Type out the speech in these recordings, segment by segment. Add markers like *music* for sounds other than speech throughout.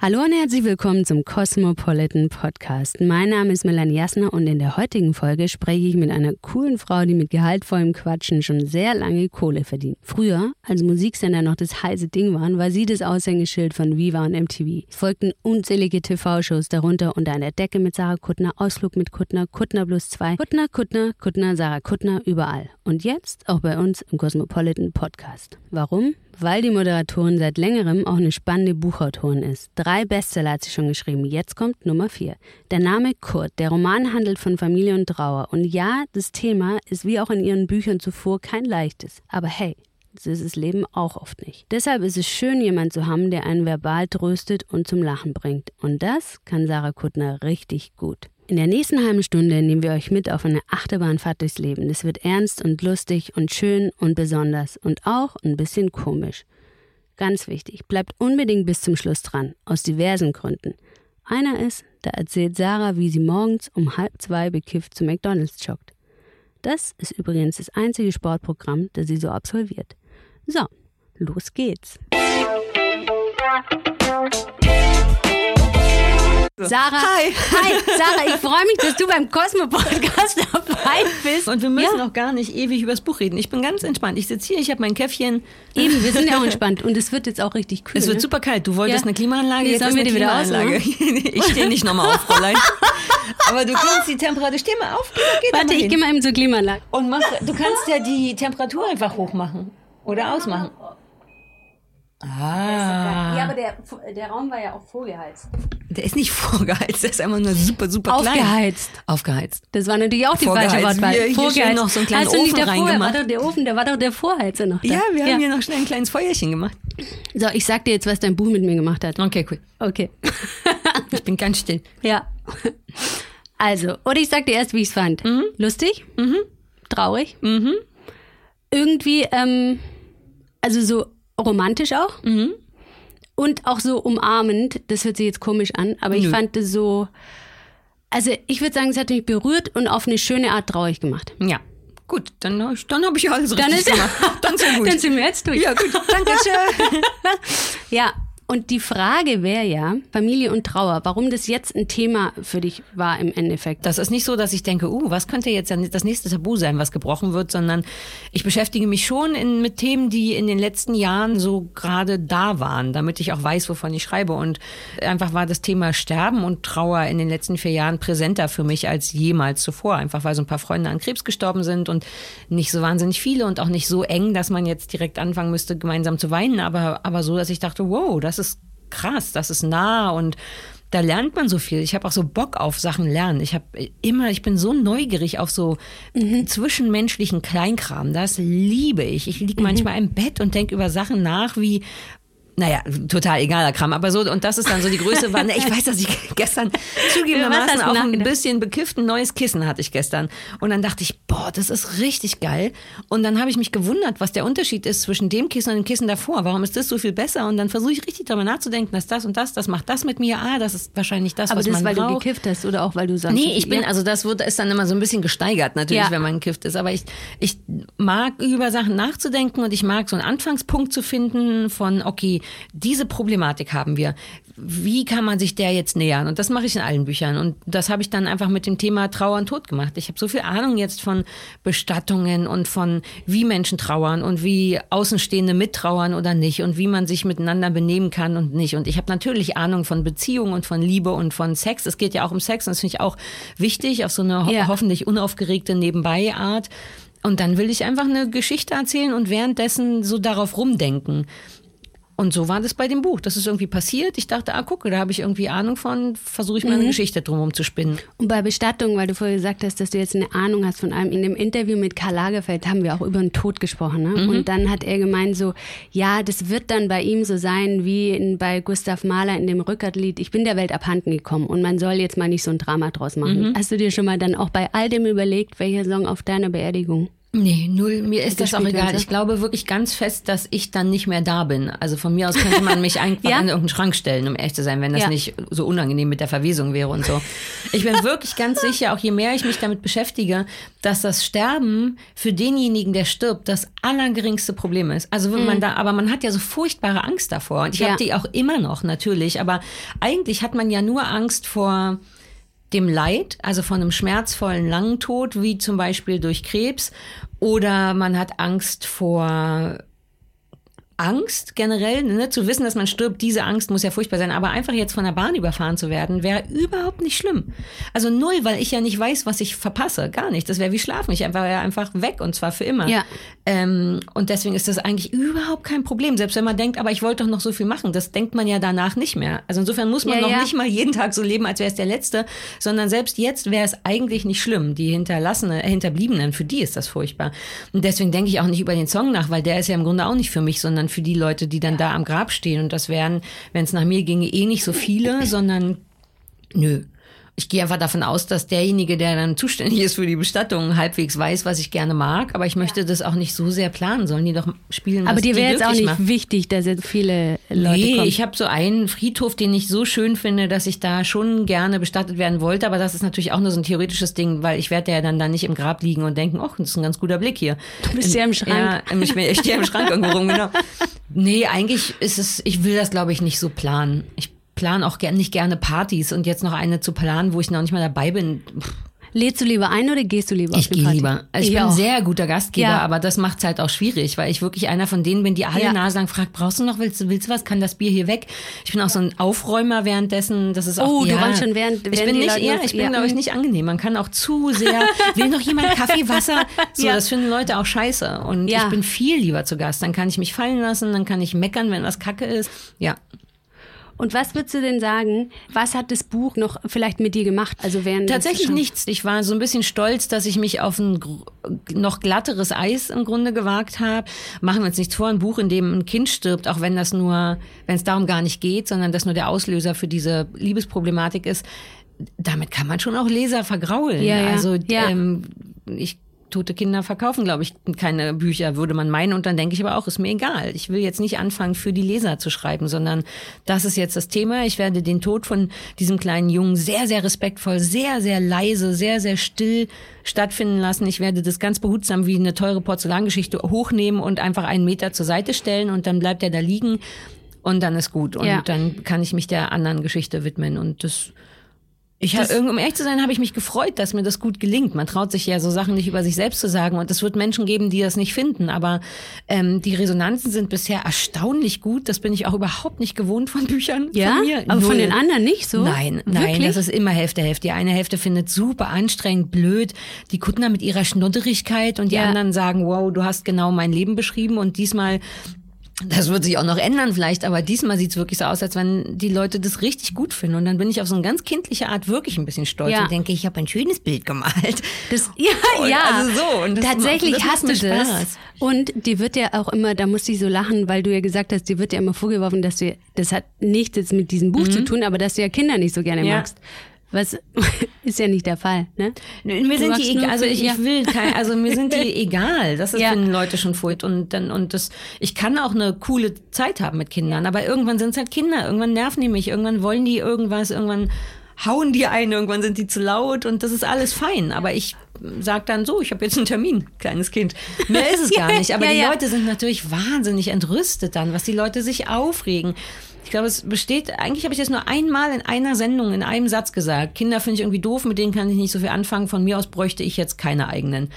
Hallo und herzlich willkommen zum Cosmopolitan Podcast. Mein Name ist Melanie Jasner und in der heutigen Folge spreche ich mit einer coolen Frau, die mit gehaltvollem Quatschen schon sehr lange Kohle verdient. Früher, als Musiksender noch das heiße Ding waren, war sie das Aushängeschild von Viva und MTV. Es folgten unzählige TV-Shows, darunter unter einer Decke mit Sarah Kuttner, Ausflug mit Kuttner, Kuttner plus zwei, Kuttner, Kuttner, Kuttner, Sarah Kuttner, überall. Und jetzt auch bei uns im Cosmopolitan Podcast. Warum? Weil die Moderatorin seit längerem auch eine spannende Buchautorin ist. Drei Bestseller hat sie schon geschrieben. Jetzt kommt Nummer vier. Der Name Kurt. Der Roman handelt von Familie und Trauer. Und ja, das Thema ist wie auch in ihren Büchern zuvor kein leichtes. Aber hey, das ist das Leben auch oft nicht. Deshalb ist es schön, jemanden zu haben, der einen verbal tröstet und zum Lachen bringt. Und das kann Sarah Kuttner richtig gut. In der nächsten halben Stunde nehmen wir euch mit auf eine Achterbahnfahrt durchs Leben. Es wird ernst und lustig und schön und besonders und auch ein bisschen komisch. Ganz wichtig, bleibt unbedingt bis zum Schluss dran, aus diversen Gründen. Einer ist, da erzählt Sarah, wie sie morgens um halb zwei bekifft zu McDonalds joggt. Das ist übrigens das einzige Sportprogramm, das sie so absolviert. So, los geht's. Sarah, Hi. Hi, *laughs* Sarah, ich freue mich, dass du beim Cosmo Podcast *laughs* dabei bist. Und wir müssen ja. auch gar nicht ewig über das Buch reden. Ich bin ganz entspannt. Ich sitze hier, ich habe mein Käffchen. Eben, wir sind ja auch entspannt und es wird jetzt auch richtig kühl. Es wird ne? super kalt. Du wolltest Ja. eine Klimaanlage, jetzt sollen ist wir die wieder Klimaanlage. *laughs* ich stehe nicht nochmal auf, Fräulein. Aber du kannst die Temperatur, steh mal auf, geh da Warte, mal ich gehe mal eben zur Klimaanlage. Und mach, du kannst ja die Temperatur einfach hochmachen oder ausmachen. Ah, aber der, der Raum war ja auch vorgeheizt. der ist nicht *laughs* vorgeheizt, der ist einfach nur super, super klein. Aufgeheizt. Aufgeheizt. Das war natürlich auch die falsche Wortwahl. Wir- Vorgeheizt. noch so einen kleinen Hast du nicht Ofen der reingemacht. War doch der Ofen, der war doch der Vorheizer noch da. Ja, wir haben hier noch schnell ein kleines Feuerchen gemacht. So, ich sag dir jetzt, was dein Buch mit mir gemacht hat. Okay, cool. Okay. *laughs* Ich bin ganz still. ja. Also, oder ich sag dir erst, wie ich es fand. Lustig? Traurig? Irgendwie, ähm, also so romantisch auch. Und auch so umarmend. Das hört sich jetzt komisch an, aber ich Nö. fand es so. Also, ich würde sagen, es hat mich berührt und auf eine schöne Art traurig gemacht. Ja. Gut, dann, ich- dann habe ich ja alles Dann richtig ist gemacht. Dann *laughs* gut. Dann sind wir jetzt durch. ja, gut. Danke schön. *laughs* *laughs* Ja, und die Frage wäre ja, Familie und Trauer, warum das jetzt ein Thema für dich war im Endeffekt. Das ist nicht so, dass ich denke, uh, was könnte jetzt das nächste Tabu sein, was gebrochen wird, sondern ich beschäftige mich schon in, mit Themen, die in den letzten Jahren so gerade da waren, damit ich auch weiß, wovon ich schreibe. Und einfach war das Thema Sterben und Trauer in den letzten vier Jahren präsenter für mich als jemals zuvor. Einfach weil so ein paar Freunde an Krebs gestorben sind und nicht so wahnsinnig viele und auch nicht so eng, dass man jetzt direkt anfangen müsste, gemeinsam zu weinen, aber, aber so, dass ich dachte, wow, das ist krass, das ist nah und da lernt man so viel. Ich habe auch so Bock auf Sachen lernen. Ich habe immer, ich bin so neugierig auf so zwischenmenschlichen Kleinkram. Das liebe ich. Ich liege manchmal im Bett und denke über Sachen nach wie naja, total egaler Kram, aber so, und das ist dann so die Größe war, ne, ich weiß, dass ich *laughs* gestern zugegebenermaßen auch ein bisschen bekifft, ein neues Kissen hatte ich gestern. Und dann dachte ich, boah, das ist richtig geil. Und dann habe ich mich gewundert, was der Unterschied ist zwischen dem Kissen und dem Kissen davor. Warum ist das so viel besser? Und dann versuche ich richtig darüber nachzudenken, dass das und das, das macht das mit mir. Ah, das ist wahrscheinlich das, Aber was das, man weil braucht. du gekifft hast oder auch weil du sagst. Nee, ich bin, ja. also das wird, ist dann immer so ein bisschen gesteigert natürlich, Ja. wenn man gekifft ist. Aber ich, ich mag über Sachen nachzudenken und ich mag so einen Anfangspunkt zu finden von, okay, diese Problematik haben wir. Wie kann man sich der jetzt nähern? Und das mache ich in allen Büchern. Und das habe ich dann einfach mit dem Thema Trauer und Tod gemacht. Ich habe so viel Ahnung jetzt von Bestattungen und von wie Menschen trauern und wie Außenstehende mittrauern oder nicht und wie man sich miteinander benehmen kann und nicht. Und ich habe natürlich Ahnung von Beziehung und von Liebe und von Sex. Es geht ja auch um Sex und das finde ich auch wichtig auf so eine ho Ja. hoffentlich unaufgeregte Nebenbei-Art. Und dann will ich einfach eine Geschichte erzählen und währenddessen so darauf rumdenken. Und so war das bei dem Buch. Das ist irgendwie passiert. Ich dachte, ah, gucke, da habe ich irgendwie Ahnung von, versuche ich mal eine Geschichte drumherum zu spinnen. Und bei Bestattung, weil du vorher gesagt hast, dass du jetzt eine Ahnung hast von allem, in dem Interview mit Karl Lagerfeld haben wir auch über den Tod gesprochen. Ne? Mhm. Und dann hat er gemeint so, ja, das wird dann bei ihm so sein, wie in, bei Gustav Mahler in dem Rückertlied, ich bin der Welt abhanden gekommen und man soll jetzt mal nicht so ein Drama draus machen. Mhm. Hast du dir schon mal dann auch bei all dem überlegt, welcher Song auf deiner Beerdigung Nee, null. Mir ist das auch egal. Ich glaube wirklich ganz fest, dass ich dann nicht mehr da bin. Also von mir aus könnte man mich *laughs* einfach ja? in irgendeinen Schrank stellen, um ehrlich zu sein, wenn das ja. nicht so unangenehm mit der Verwesung wäre und so. Ich bin wirklich ganz sicher, auch je mehr ich mich damit beschäftige, dass das Sterben für denjenigen, der stirbt, das allergeringste Problem ist. Also wenn mhm. man da, aber man hat ja so furchtbare Angst davor. Und ich ja. habe die auch immer noch natürlich. Aber eigentlich hat man ja nur Angst vor dem Leid, also von einem schmerzvollen langen Tod, wie zum Beispiel durch Krebs, oder man hat Angst vor Angst generell, ne, zu wissen, dass man stirbt, diese Angst muss ja furchtbar sein. Aber einfach jetzt von der Bahn überfahren zu werden, wäre überhaupt nicht schlimm. Also null, weil ich ja nicht weiß, was ich verpasse. Gar nicht. Das wäre wie schlafen. Ich wäre ja einfach weg und zwar für immer. Ja. Ähm, und deswegen ist das eigentlich überhaupt kein Problem. Selbst wenn man denkt, aber ich wollte doch noch so viel machen. Das denkt man ja danach nicht mehr. Also insofern muss man ja, noch ja. nicht mal jeden Tag so leben, als wäre es der letzte, sondern selbst jetzt wäre es eigentlich nicht schlimm. Die hinterlassene, Hinterbliebenen, für die ist das furchtbar. Und deswegen denke ich auch nicht über den Song nach, weil der ist ja im Grunde auch nicht für mich, sondern für die Leute, die dann da am Grab stehen. Und das wären, wenn es nach mir ginge, eh nicht so viele, *laughs* sondern nö ich gehe einfach davon aus, dass derjenige, der dann zuständig ist für die Bestattung, halbwegs weiß, was ich gerne mag. Aber ich möchte das auch nicht so sehr planen. Sollen die doch spielen, was Aber dir wäre jetzt auch nicht macht. wichtig, dass jetzt viele Leute nee, kommen. ich habe so einen Friedhof, den ich so schön finde, dass ich da schon gerne bestattet werden wollte. Aber das ist natürlich auch nur so ein theoretisches Ding, weil ich werde ja dann da nicht im Grab liegen und denken, ach, das ist ein ganz guter Blick hier. Du bist ja im Schrank. Ja, ich, ich stehe im Schrank irgendwo rum, genau. *laughs* Nee, eigentlich ist es, ich will das glaube ich nicht so planen. Ich plan auch gern, nicht gerne Partys und jetzt noch eine zu planen, wo ich noch nicht mal dabei bin. Pff. Lädst du lieber ein oder gehst du lieber ich gehe lieber. Also ich, ich bin auch. ein sehr guter Gastgeber, ja. aber das macht es halt auch schwierig, weil ich wirklich einer von denen bin, die alle ja. Nase lang fragt, brauchst du noch, willst du, willst du was, kann das Bier hier weg? Ich bin auch so ein Aufräumer währenddessen, das ist auch, Oh, ja, du warst schon während, während Ich bin nicht, ja, ich bin, ja. glaube ich, nicht angenehm. Man kann auch zu sehr, will noch jemand Kaffee, Wasser? So, das finden Leute auch scheiße. Und ich bin viel lieber zu Gast. Dann kann ich mich fallen lassen, dann kann ich meckern, wenn was kacke ist. Ja. Und was würdest du denn sagen, was hat das Buch noch vielleicht mit dir gemacht? Also während Tatsächlich nichts. Ich war so ein bisschen stolz, dass ich mich auf ein noch glatteres Eis im Grunde gewagt habe. Machen wir uns nichts vor, ein Buch, in dem ein Kind stirbt, auch wenn das nur, wenn es darum gar nicht geht, sondern das nur der Auslöser für diese Liebesproblematik ist. Damit kann man schon auch Leser vergraulen. Ja, ja. Also ja. Ähm, ich tote Kinder verkaufen, glaube ich, keine Bücher, würde man meinen. Und dann denke ich aber auch, ist mir egal. Ich will jetzt nicht anfangen, für die Leser zu schreiben, sondern das ist jetzt das Thema. Ich werde den Tod von diesem kleinen Jungen sehr, sehr respektvoll, sehr, sehr leise, sehr, sehr still stattfinden lassen. Ich werde das ganz behutsam wie eine teure Porzellangeschichte hochnehmen und einfach einen Meter zur Seite stellen und dann bleibt er da liegen und dann ist gut. Und ja. dann kann ich mich der anderen Geschichte widmen. Und das ich hab, um ehrlich zu sein, habe ich mich gefreut, dass mir das gut gelingt. Man traut sich ja so Sachen nicht über sich selbst zu sagen und es wird Menschen geben, die das nicht finden. Aber ähm, die Resonanzen sind bisher erstaunlich gut. Das bin ich auch überhaupt nicht gewohnt von Büchern ja? von mir. Aber Null. von den anderen nicht so? Nein, nein, Wirklich? das ist immer Hälfte Hälfte. Die eine Hälfte findet super anstrengend, blöd. Die da mit ihrer Schnodderigkeit und die ja. anderen sagen, wow, du hast genau mein Leben beschrieben und diesmal das wird sich auch noch ändern vielleicht, aber diesmal sieht es wirklich so aus, als wenn die Leute das richtig gut finden. Und dann bin ich auf so eine ganz kindliche Art wirklich ein bisschen stolz ja. und denke, ich habe ein schönes Bild gemalt. Das, *laughs* ja, und ja. Also so. Und das Tatsächlich macht, das hast du das. Spaß. Und die wird ja auch immer, da musste ich so lachen, weil du ja gesagt hast, die wird ja immer vorgeworfen, dass du, das hat nichts jetzt mit diesem Buch mhm. zu tun, aber dass du ja Kinder nicht so gerne ja. magst. Was *laughs* ist ja nicht der Fall, ne? Mir du sind die egal, also ich, ich will kein, also mir sind die *laughs* egal. Das ist, ja. finden Leute schon furcht und dann und das ich kann auch eine coole Zeit haben mit Kindern, aber irgendwann sind es halt Kinder, irgendwann nerven die mich, irgendwann wollen die irgendwas, irgendwann hauen die ein, irgendwann sind die zu laut und das ist alles fein, aber ich sag dann so, ich habe jetzt einen Termin, kleines Kind. Mehr ist es *laughs* gar nicht, aber ja, die Leute sind natürlich wahnsinnig entrüstet dann, was die Leute sich aufregen. Ich glaube, es besteht, eigentlich habe ich das nur einmal in einer Sendung, in einem Satz gesagt. Kinder finde ich irgendwie doof, mit denen kann ich nicht so viel anfangen. Von mir aus bräuchte ich jetzt keine eigenen.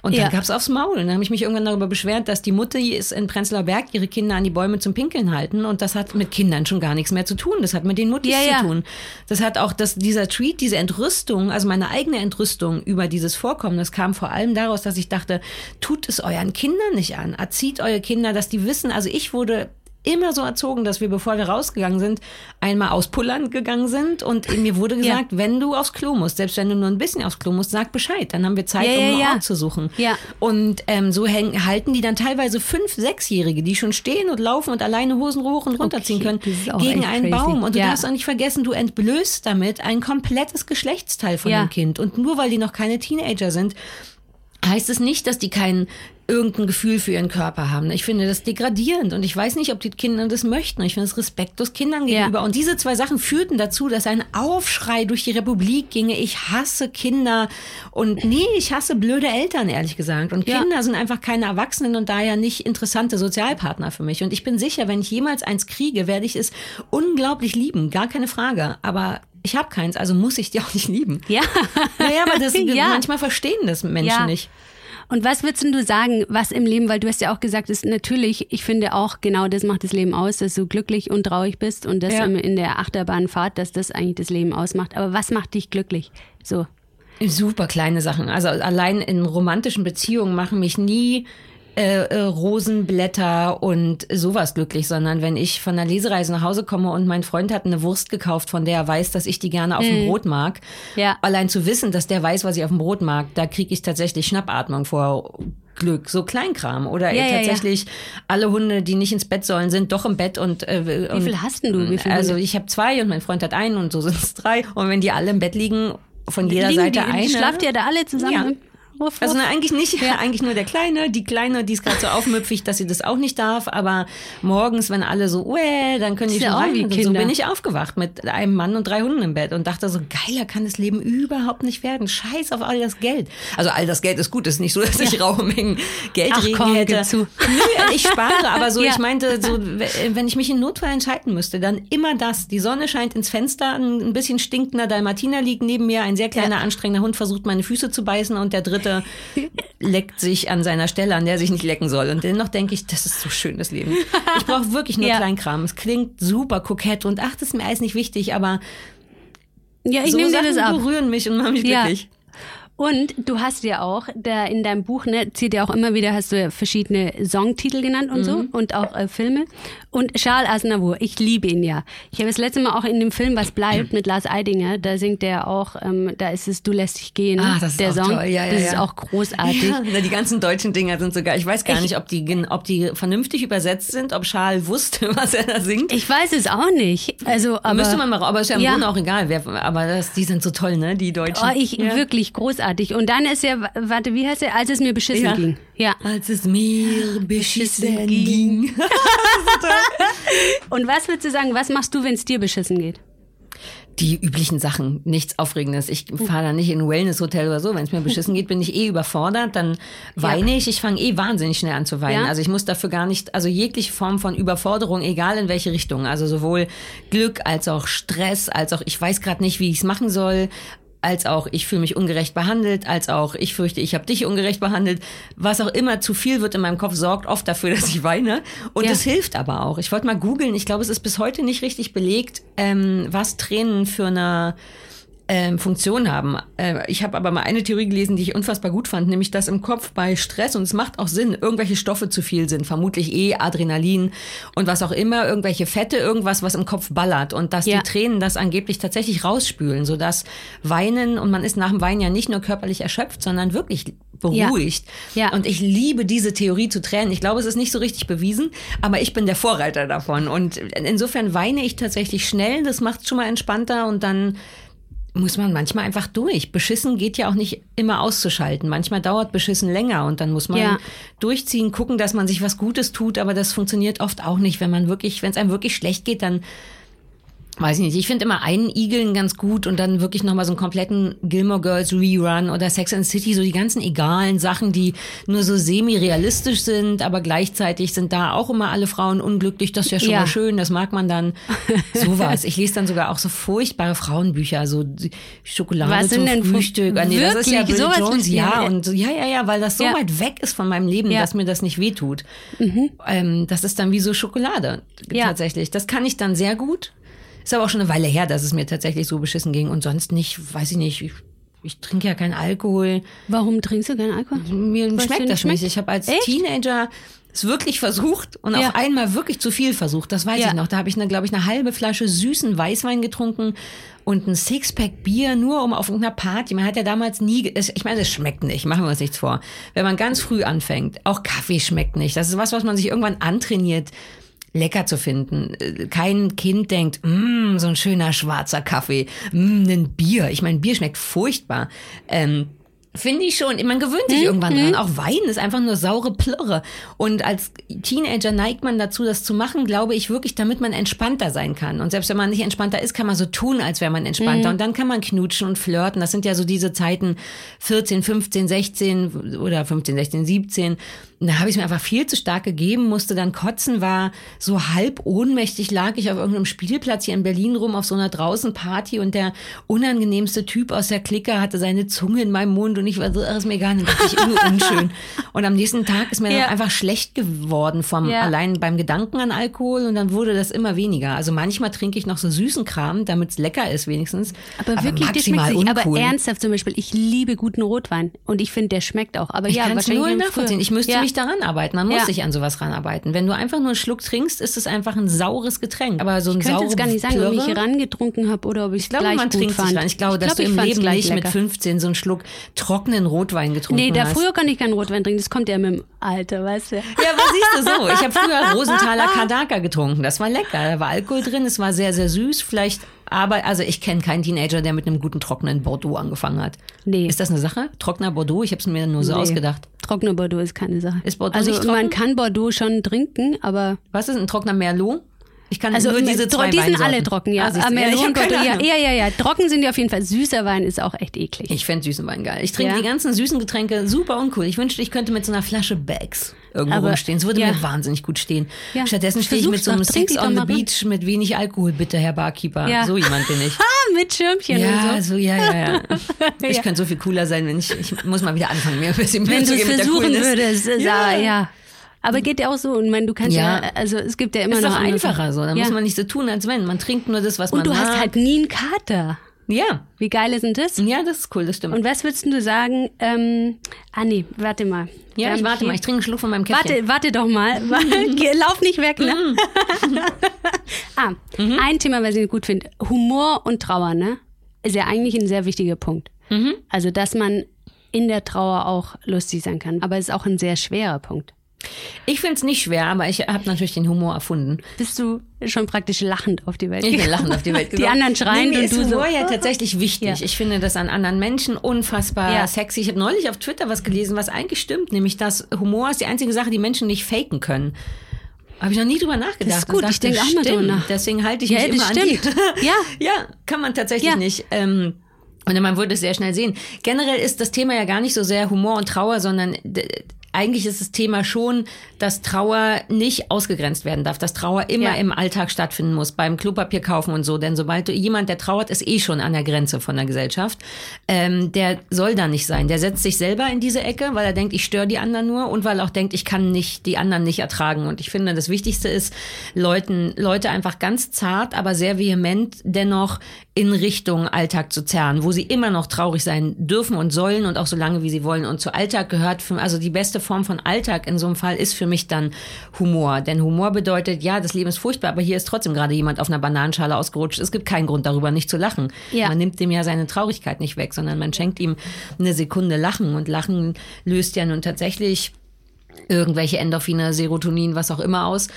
Und dann ja. gab's aufs Maul. Und dann habe ich mich irgendwann darüber beschwert, dass die Mutter ist in Prenzlauer Berg ihre Kinder an die Bäume zum Pinkeln halten. Und das hat mit Kindern schon gar nichts mehr zu tun. Das hat mit den Muttis ja, zu tun. Das hat auch, dass dieser Tweet, diese Entrüstung, also meine eigene Entrüstung über dieses Vorkommen, das kam vor allem daraus, dass ich dachte, tut es euren Kindern nicht an. Erzieht eure Kinder, dass die wissen, also ich wurde immer so erzogen, dass wir, bevor wir rausgegangen sind, einmal auspullern gegangen sind und mir wurde gesagt, ja. wenn du aufs Klo musst, selbst wenn du nur ein bisschen aufs Klo musst, sag Bescheid, dann haben wir Zeit, ja, um einen ja, Ort zu suchen. Ja. Und ähm, so hängen, halten die dann teilweise fünf, sechsjährige, die schon stehen und laufen und alleine Hosen hoch und runterziehen okay, können, gegen einen crazy. Baum. Und du darfst auch nicht vergessen, du entblößt damit ein komplettes Geschlechtsteil von dem Kind. Und nur weil die noch keine Teenager sind, heißt es nicht, dass die kein irgendein Gefühl für ihren Körper haben. Ich finde das degradierend und ich weiß nicht, ob die Kinder das möchten. Ich finde es respektlos Kindern gegenüber. Ja. Und diese zwei Sachen führten dazu, dass ein Aufschrei durch die Republik ginge. Ich hasse Kinder und nee, ich hasse blöde Eltern, ehrlich gesagt. Und Kinder ja. sind einfach keine Erwachsenen und daher nicht interessante Sozialpartner für mich. Und ich bin sicher, wenn ich jemals eins kriege, werde ich es unglaublich lieben. Gar keine Frage. Aber ich habe keins, also muss ich die auch nicht lieben. Ja. Naja, aber das, *laughs* ja. manchmal verstehen das Menschen ja. nicht. Und was würdest du sagen, was im Leben, weil du hast ja auch gesagt, ist natürlich, ich finde auch, genau das macht das Leben aus, dass du glücklich und traurig bist und das ja. in der Achterbahnfahrt, dass das eigentlich das Leben ausmacht. Aber was macht dich glücklich? So. Super kleine Sachen. Also allein in romantischen Beziehungen machen mich nie äh, äh, Rosenblätter und sowas glücklich, sondern wenn ich von der Lesereise nach Hause komme und mein Freund hat eine Wurst gekauft, von der er weiß, dass ich die gerne auf dem mhm. Brot mag, ja. allein zu wissen, dass der weiß, was ich auf dem Brot mag, da kriege ich tatsächlich Schnappatmung vor Glück, so Kleinkram oder ja, tatsächlich ja, alle Hunde, die nicht ins Bett sollen, sind doch im Bett und äh, wie viel hast denn du? Wie viel also ich habe zwei und mein Freund hat einen und so sind es drei und wenn die alle im Bett liegen von jeder liegen Seite die, eine. Schlaft ihr da alle zusammen? Wuff, wuff. Also na, eigentlich nicht, ja. *laughs* eigentlich nur der Kleine. Die Kleine, die ist gerade so aufmüpfig, dass sie das auch nicht darf. Aber morgens, wenn alle so, uäh, dann können die schon ja rein. Wie Kinder. So bin ich aufgewacht mit einem Mann und drei Hunden im Bett und dachte so, geiler kann das Leben überhaupt nicht werden. Scheiß auf all das Geld. Also all das Geld ist gut. Es ist nicht so, dass ich ja. Raummengen Geld Ach, komm, hätte. Zu. Nö, ich spare, aber so, *laughs* ja. ich meinte, so, wenn ich mich in Notfall entscheiden müsste, dann immer das. Die Sonne scheint ins Fenster, ein bisschen stinkender Dalmatiner liegt neben mir, ein sehr kleiner, anstrengender Hund versucht, meine Füße zu beißen und der dritte Dritte leckt sich an seiner Stelle, an der er sich nicht lecken soll. Und dennoch denke ich, das ist so schön, das Leben. Ich brauche wirklich nur *laughs* ja. Kleinkram. Es klingt super kokett und ach, das ist mir alles nicht wichtig, aber ja, ich so nehme dir das ab. berühren mich und machen mich ja. Und du hast ja auch, da in deinem Buch, ne, zählt ja auch immer wieder, hast du ja verschiedene Songtitel genannt und mhm. so und auch äh, Filme. Und Charles Aznavour, ich liebe ihn ja. Ich habe das letzte Mal auch in dem Film Was bleibt mit Lars Eidinger, da singt der auch, ähm, da ist es Du lässt dich gehen, ah, das ist der auch Song. Toll. Ja, ja, das ja. ist auch großartig. Ja, die ganzen deutschen Dinger sind sogar, ich weiß gar ich, nicht, ob die, ob die vernünftig übersetzt sind, ob Charles wusste, *laughs* was er da singt. Ich weiß es auch nicht. Also, aber, Müsste man mal, aber ist ja im ja. Grunde auch egal, wer, aber das, die sind so toll, ne, die Deutschen. Oh, ich, wirklich großartig. Und dann ist ja warte, wie heißt er? Als es mir beschissen ja. ging. Ja. Als es mir beschissen ging. *laughs* *laughs* Und was würdest du sagen, was machst du, wenn es dir beschissen geht? die üblichen Sachen, nichts Aufregendes. Ich fahre da nicht in ein Wellness-Hotel oder so. Wenn es mir beschissen geht, bin ich eh überfordert. Dann weine ja. ich. Ich fange eh wahnsinnig schnell an zu weinen. Ja. Also ich muss dafür gar nicht, also jegliche Form von Überforderung, egal in welche Richtung. Also sowohl Glück als auch Stress, als auch ich weiß gerade nicht, wie ich es machen soll als auch ich fühle mich ungerecht behandelt, als auch ich fürchte, ich habe dich ungerecht behandelt. Was auch immer zu viel wird in meinem Kopf, sorgt oft dafür, dass ich weine. Und es ja. hilft aber auch. Ich wollte mal googeln, ich glaube, es ist bis heute nicht richtig belegt, ähm, was Tränen für eine ähm, Funktion haben. Äh, ich habe aber mal eine Theorie gelesen, die ich unfassbar gut fand, nämlich dass im Kopf bei Stress, und es macht auch Sinn, irgendwelche Stoffe zu viel sind, vermutlich eh Adrenalin und was auch immer, irgendwelche Fette, irgendwas, was im Kopf ballert und dass ja. die Tränen das angeblich tatsächlich rausspülen, sodass Weinen, und man ist nach dem Weinen ja nicht nur körperlich erschöpft, sondern wirklich beruhigt. Ja. ja. Und ich liebe diese Theorie zu Tränen. Ich glaube, es ist nicht so richtig bewiesen, aber ich bin der Vorreiter davon. Und insofern weine ich tatsächlich schnell. Das macht schon mal entspannter und dann muss man manchmal einfach durch. Beschissen geht ja auch nicht immer auszuschalten. Manchmal dauert Beschissen länger und dann muss man ja. durchziehen, gucken, dass man sich was Gutes tut, aber das funktioniert oft auch nicht. Wenn man wirklich, wenn es einem wirklich schlecht geht, dann weiß ich nicht, ich finde immer einen Igeln ganz gut und dann wirklich nochmal so einen kompletten Gilmore Girls Rerun oder Sex and City, so die ganzen egalen Sachen, die nur so semi-realistisch sind, aber gleichzeitig sind da auch immer alle Frauen unglücklich, das ist ja schon ja. mal schön, das mag man dann. *laughs* Sowas. Ich lese dann sogar auch so furchtbare Frauenbücher, so Schokolade Was zum Frühstück. Ah, nee, das ist ja Bridget Jones, ja, und ja, ja, ja, weil das so ja. weit weg ist von meinem Leben, ja. dass mir das nicht wehtut. Mhm. Ähm, das ist dann wie so Schokolade, tatsächlich. Das kann ich dann sehr gut. Ist aber auch schon eine Weile her, dass es mir tatsächlich so beschissen ging und sonst nicht, weiß ich nicht. Ich, ich trinke ja keinen Alkohol. Warum trinkst du keinen Alkohol? Mir Was schmeckt das schmeckt? nicht. Ich habe als Echt? Teenager es wirklich versucht und ja. auf einmal wirklich zu viel versucht. Das weiß ja. ich noch. Da habe ich, eine, glaube ich, eine halbe Flasche süßen Weißwein getrunken und ein Sixpack Bier nur um auf irgendeiner Party. Man hat ja damals nie, ich meine, es schmeckt nicht, machen wir uns nichts vor. Wenn man ganz früh anfängt, auch Kaffee schmeckt nicht. Das ist was, was man sich irgendwann antrainiert lecker zu finden. Kein Kind denkt, mm, so ein schöner schwarzer Kaffee, mm, ein Bier. Ich meine, Bier schmeckt furchtbar. Ähm, Finde ich schon. Man gewöhnt sich Hm, irgendwann dran. Auch Wein ist einfach nur saure Plörre. Und als Teenager neigt man dazu, das zu machen, glaube ich wirklich, damit man entspannter sein kann. Und selbst wenn man nicht entspannter ist, kann man so tun, als wäre man entspannter. Hm. Und dann kann man knutschen und flirten. Das sind ja so diese Zeiten 14, 15, 16 oder 15, 16, 17. Und da habe ich es mir einfach viel zu stark gegeben, musste dann kotzen, war so halb ohnmächtig, lag ich auf irgendeinem Spielplatz hier in Berlin rum auf so einer Draußenparty und der unangenehmste Typ aus der Clique hatte seine Zunge in meinem Mund und ich war so, ist mir gar nicht, dachte ich, irgendwie unschön. *laughs* Und am nächsten Tag ist mir Ja. dann einfach schlecht geworden vom Ja. allein beim Gedanken an Alkohol und dann wurde das immer weniger. Also manchmal trinke ich noch so süßen Kram, damit es lecker ist wenigstens. Aber, wirklich, der schmeckt maximal sich. Aber ernsthaft zum Beispiel, ich liebe guten Rotwein und ich finde, der schmeckt auch. Aber Ich ja, kann es null im nachvollziehen. Ich müsste ja. mich daran arbeiten. Man muss sich an sowas ranarbeiten. Wenn du einfach nur einen Schluck trinkst, ist es einfach ein saures Getränk. Aber so ein Ich könnte jetzt gar nicht sagen, ob ich Plörre- rangetrunken habe oder ob ich es ich glaube, gleich man gut trinkt fand. sich ran. Ich glaube, dass glaub, du im ich Leben nicht lecker. mit 15 so einen Schluck trockenen Rotwein getrunken Nee, da hast. früher konnte ich keinen Rotwein trinken. Das kommt ja mit dem Alter, weißt du. Ja, aber siehst du so. Ich habe früher *laughs* Rosenthaler Kadaka getrunken. Das war lecker. Da war Alkohol drin. Es war sehr, sehr süß. Vielleicht, aber also ich kenne keinen Teenager, der mit einem guten trockenen Bordeaux angefangen hat. Nee. Ist das eine Sache? Trockener Bordeaux? Ich habe es mir nur so Nee. ausgedacht. Trockener Bordeaux ist keine Sache. Ist Bordeaux also nicht man trocken? kann Bordeaux schon trinken, aber Was ist ein trockener Merlot? Ich kann also nur diese zwei die sind alle trocken, ja. Ah. Aber ja, ja, ja, ja. Trocken sind die auf jeden Fall. Süßer Wein ist auch echt eklig. Ich fände süßen Wein geil. Ich trinke Ja. die ganzen süßen Getränke super uncool. Ich wünschte, ich könnte mit so einer Flasche Bags irgendwo Aber- rumstehen. Es würde ja. mir wahnsinnig gut stehen. Ja. Stattdessen stehe ich mit so einem doch on the. Beach mit wenig Alkohol, bitte, Herr Barkeeper. Ja. So jemand bin ich. *laughs* Ah, mit Schirmchen Ja, und so. so, ja, ja, ja. *laughs* Ich könnte so viel cooler sein, wenn ich, ich muss mal wieder anfangen, mir ein bisschen Wenn du es versuchen würdest, äh, Ja. Aber geht ja auch so. Und meine, du kannst ja. Ja. also es gibt ja immer Ist noch doch andere einfacher so. Da ja. muss man nicht so tun, als wenn. Man trinkt nur das, was man Und du hast mag. halt nie einen Kater. Ja. Wie geil ist denn das? Ja, das ist cool, das stimmt. Und was würdest du sagen? Ähm, ah nee, warte mal. ja, ich haben warte mal, ich trinke einen Schluck von meinem Käffchen. Warte, warte doch mal. *laughs* Lauf nicht weg, ne? *laughs* ah, Mhm. ein Thema, was ich gut finde. Humor und Trauer, ne? Ist ja eigentlich ein sehr wichtiger Punkt. Mhm. Also, dass man in der Trauer auch lustig sein kann. Aber es ist auch ein sehr schwerer Punkt. Ich finde es nicht schwer, aber ich habe natürlich den Humor erfunden. Bist du schon praktisch lachend auf die Welt Ich bin gekommen? lachend auf die Welt *laughs* Die gekommen. anderen schreien nee, und du so. Humor ja tatsächlich wichtig. Ja. Ich finde das an anderen Menschen unfassbar Ja. sexy. Ich habe neulich auf Twitter was gelesen, was eigentlich stimmt, nämlich dass Humor ist die einzige Sache, die Menschen nicht faken können. Habe ich noch nie drüber nachgedacht. Das ist gut, ich dachte, denk auch mal drüber stimmt. nach. Deswegen halte ich Ja, mich das immer an die. stimmt. *laughs* Ja. ja, kann man tatsächlich Ja. nicht. Ähm, und man würde es sehr schnell sehen. Generell ist das Thema ja gar nicht so sehr Humor und Trauer, sondern eigentlich ist das Thema schon, dass Trauer nicht ausgegrenzt werden darf, dass Trauer immer Ja. im Alltag stattfinden muss, beim Klopapier kaufen und so. Denn sobald jemand, der trauert, ist eh schon an der Grenze von der Gesellschaft. Ähm, der soll da nicht sein. Der setzt sich selber in diese Ecke, weil er denkt, ich störe die anderen nur und weil er auch denkt, ich kann nicht die anderen nicht ertragen. Und ich finde, das Wichtigste ist, Leuten, Leute einfach ganz zart, aber sehr vehement dennoch in Richtung Alltag zu zerren, wo sie immer noch traurig sein dürfen und sollen und auch so lange, wie sie wollen. Und zu Alltag gehört, für, also die beste Form von Alltag in so einem Fall ist für mich dann Humor. Denn Humor bedeutet, ja, das Leben ist furchtbar, aber hier ist trotzdem gerade jemand auf einer Bananenschale ausgerutscht. Es gibt keinen Grund darüber nicht zu lachen. Ja. Man nimmt dem ja seine Traurigkeit nicht weg, sondern man schenkt ihm eine Sekunde Lachen. Und Lachen löst ja nun tatsächlich irgendwelche Endorphine, Serotonin, was auch immer aus.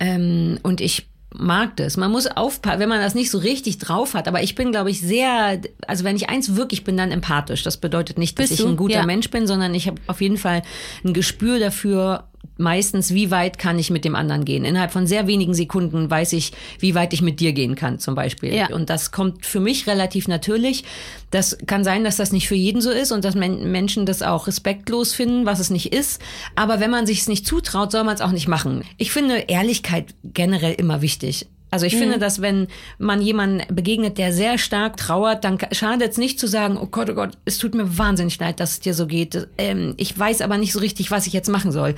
Ähm, und ich mag das. Man muss aufpassen, wenn man das nicht so richtig drauf hat. Aber ich bin, glaube ich, sehr, also wenn ich eins wirklich bin, dann empathisch. Das bedeutet nicht, dass Bist ich ein guter Ja. Mensch bin, sondern ich habe auf jeden Fall ein Gespür dafür, meistens, wie weit kann ich mit dem anderen gehen. Innerhalb von sehr wenigen Sekunden weiß ich, wie weit ich mit dir gehen kann, zum Beispiel. Ja. Und das kommt für mich relativ natürlich. Das kann sein, dass das nicht für jeden so ist und dass Men Menschen das auch respektlos finden, was es nicht ist. Aber wenn man sich es nicht zutraut, soll man es auch nicht machen. Ich finde Ehrlichkeit generell immer wichtig. Also ich finde, dass wenn man jemanden begegnet, der sehr stark trauert, dann schadet es nicht zu sagen, oh Gott, oh Gott, es tut mir wahnsinnig leid, dass es dir so geht. Ähm, ich weiß aber nicht so richtig, was ich jetzt machen soll.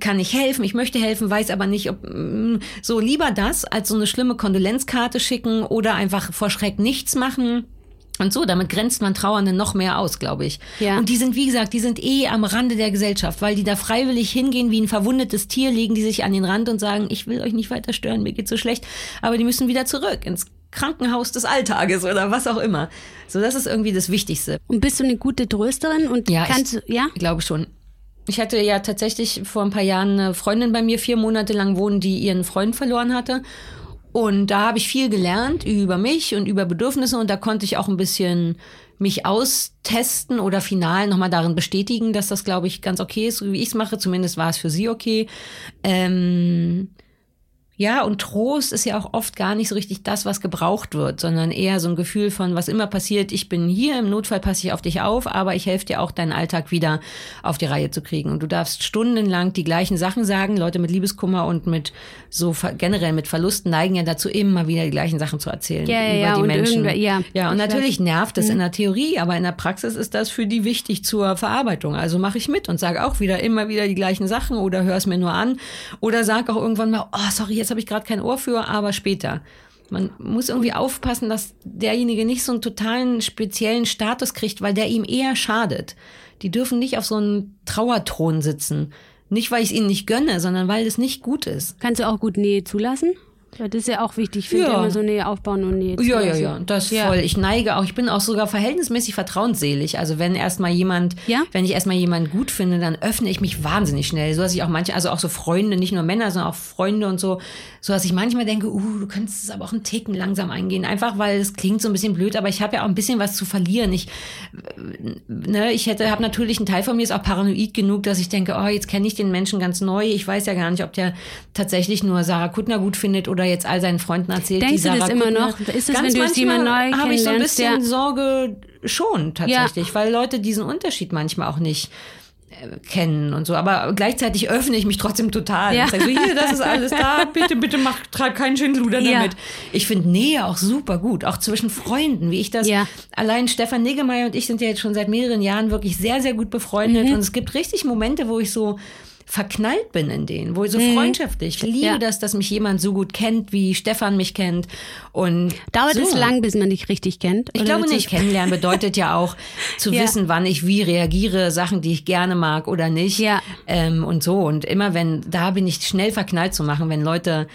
Kann ich helfen? Ich möchte helfen, weiß aber nicht, ob mm, so lieber das als so eine schlimme Kondolenzkarte schicken oder einfach vor Schreck nichts machen. Und so, damit grenzt man Trauernde noch mehr aus, glaube ich. Ja. Und die sind, wie gesagt, die sind eh am Rande der Gesellschaft, weil die da freiwillig hingehen wie ein verwundetes Tier, legen die sich an den Rand und sagen, ich will euch nicht weiter stören, mir geht's so schlecht. Aber die müssen wieder zurück ins Krankenhaus des Alltages oder was auch immer. So, das ist irgendwie das Wichtigste. Und bist du eine gute Trösterin und Ja, kannst du, ja? Ich glaube schon. Ich hatte ja tatsächlich vor ein paar Jahren eine Freundin bei mir vier Monate lang wohnen, die ihren Freund verloren hatte. Und da habe ich viel gelernt über mich und über Bedürfnisse und da konnte ich auch ein bisschen mich austesten oder final nochmal darin bestätigen, dass das, glaube ich, ganz okay ist, wie ich es mache. Zumindest war es für sie okay. Ähm, ja, und Trost ist ja auch oft gar nicht so richtig das, was gebraucht wird, sondern eher so ein Gefühl von, was immer passiert, ich bin hier, im Notfall passe ich auf dich auf, aber ich helfe dir auch, deinen Alltag wieder auf die Reihe zu kriegen. Und du darfst stundenlang die gleichen Sachen sagen. Leute mit Liebeskummer und mit so generell mit Verlusten neigen ja dazu, immer wieder die gleichen Sachen zu erzählen ja, ja, über ja, die und Menschen. ja, ja, und ich natürlich weiß. nervt es in Mhm. der Theorie, aber in der Praxis ist das für die wichtig zur Verarbeitung. Also mache ich mit und sage auch wieder immer wieder die gleichen Sachen oder hör es mir nur an oder sag auch irgendwann mal, oh sorry, jetzt habe ich gerade kein Ohr für, aber später. Man muss irgendwie aufpassen, dass derjenige nicht so einen totalen speziellen Status kriegt, weil der ihm eher schadet. Die dürfen nicht auf so einem Trauerthron sitzen. Nicht, weil ich es ihnen nicht gönne, sondern weil es nicht gut ist. Kannst du auch gut Nähe zulassen? Ja, das ist ja auch wichtig. Ich finde Ja. immer so Nähe aufbauen und Nähe Ja, ja, ja, das Ja. voll. Ich neige auch, ich bin auch sogar verhältnismäßig vertrauensselig. Also wenn erstmal jemand, Ja? wenn ich erstmal jemanden gut finde, dann öffne ich mich wahnsinnig schnell. So dass ich auch manche, also auch so Freunde, nicht nur Männer, sondern auch Freunde und so, so dass ich manchmal denke, uh, du könntest es aber auch einen Ticken langsam eingehen. Einfach weil es klingt so ein bisschen blöd, aber ich habe ja auch ein bisschen was zu verlieren. Ich, ne, ich hätte, habe natürlich einen Teil von mir ist auch paranoid genug, dass ich denke, oh, jetzt kenne ich den Menschen ganz neu. Ich weiß ja gar nicht, ob der tatsächlich nur Sarah Kuttner gut findet oder jetzt all seinen Freunden erzählt, Denkst die du Sarah das immer noch? Ist Ganz wenn du jetzt jemanden neu habe ich so ein bisschen der- Sorge schon tatsächlich, weil Leute diesen Unterschied manchmal auch nicht äh, kennen und so, aber gleichzeitig öffne ich mich trotzdem total. Ja. Ich sage so, hier, das ist alles da, *laughs* bitte, bitte mach, treib keinen Schindluder Ja. damit. Ich finde Nähe auch super gut, auch zwischen Freunden, wie ich das, Ja. allein Stefan Niggemeier und ich sind ja jetzt schon seit mehreren Jahren wirklich sehr, sehr gut befreundet Mhm. und es gibt richtig Momente, wo ich so verknallt bin in denen, wo ich so freundschaftlich. Ich liebe Mhm. Ja. das, dass mich jemand so gut kennt, wie Stefan mich kennt und Dauert so. es lang, bis man dich richtig kennt? Ich glaube nicht. Kennenlernen bedeutet ja auch *laughs* zu Ja. wissen, wann ich wie reagiere, Sachen, die ich gerne mag oder nicht. Ja. Ähm, und so. Und immer wenn, da bin ich schnell verknallt zu machen, wenn Leute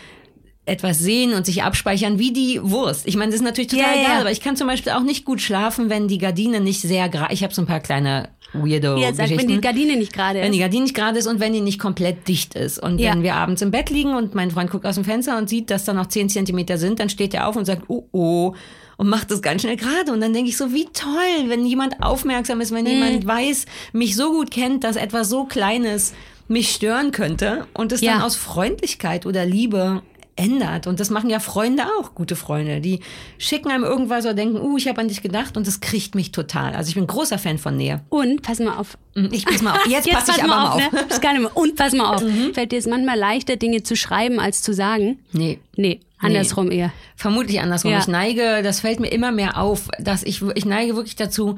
etwas sehen und sich abspeichern wie die Wurst. Ich meine, das ist natürlich total Ja, ja. egal, aber ich kann zum Beispiel auch nicht gut schlafen, wenn die Gardine nicht sehr gerade. Ich habe so ein paar kleine weirdo Ja, sag, wenn die Gardine nicht gerade Wenn die ist. Gardine nicht gerade ist und wenn die nicht komplett dicht ist. Und Ja. wenn wir abends im Bett liegen und mein Freund guckt aus dem Fenster und sieht, dass da noch 10 Zentimeter sind, dann steht er auf und sagt, oh, oh, und macht das ganz schnell gerade. Und dann denke ich so, wie toll, wenn jemand aufmerksam ist, Mhm. wenn jemand weiß, mich so gut kennt, dass etwas so Kleines mich stören könnte und es Ja. dann aus Freundlichkeit oder Liebe ändert. Und das machen ja Freunde auch, gute Freunde. Die schicken einem irgendwas oder denken, uh, ich habe an dich gedacht und das kriegt mich total. Also ich bin großer Fan von Nähe. Und, pass mal auf. Ich pass mal auf. Jetzt, *laughs* passe ich pass aber mal auf. Ne? Kann ich mal. Und pass mal auf. Fällt dir es manchmal leichter, Dinge zu schreiben, als zu sagen? Nee. Nee, andersrum eher. Vermutlich andersrum. Ja. Ich neige, das fällt mir immer mehr auf, dass ich, ich neige wirklich dazu,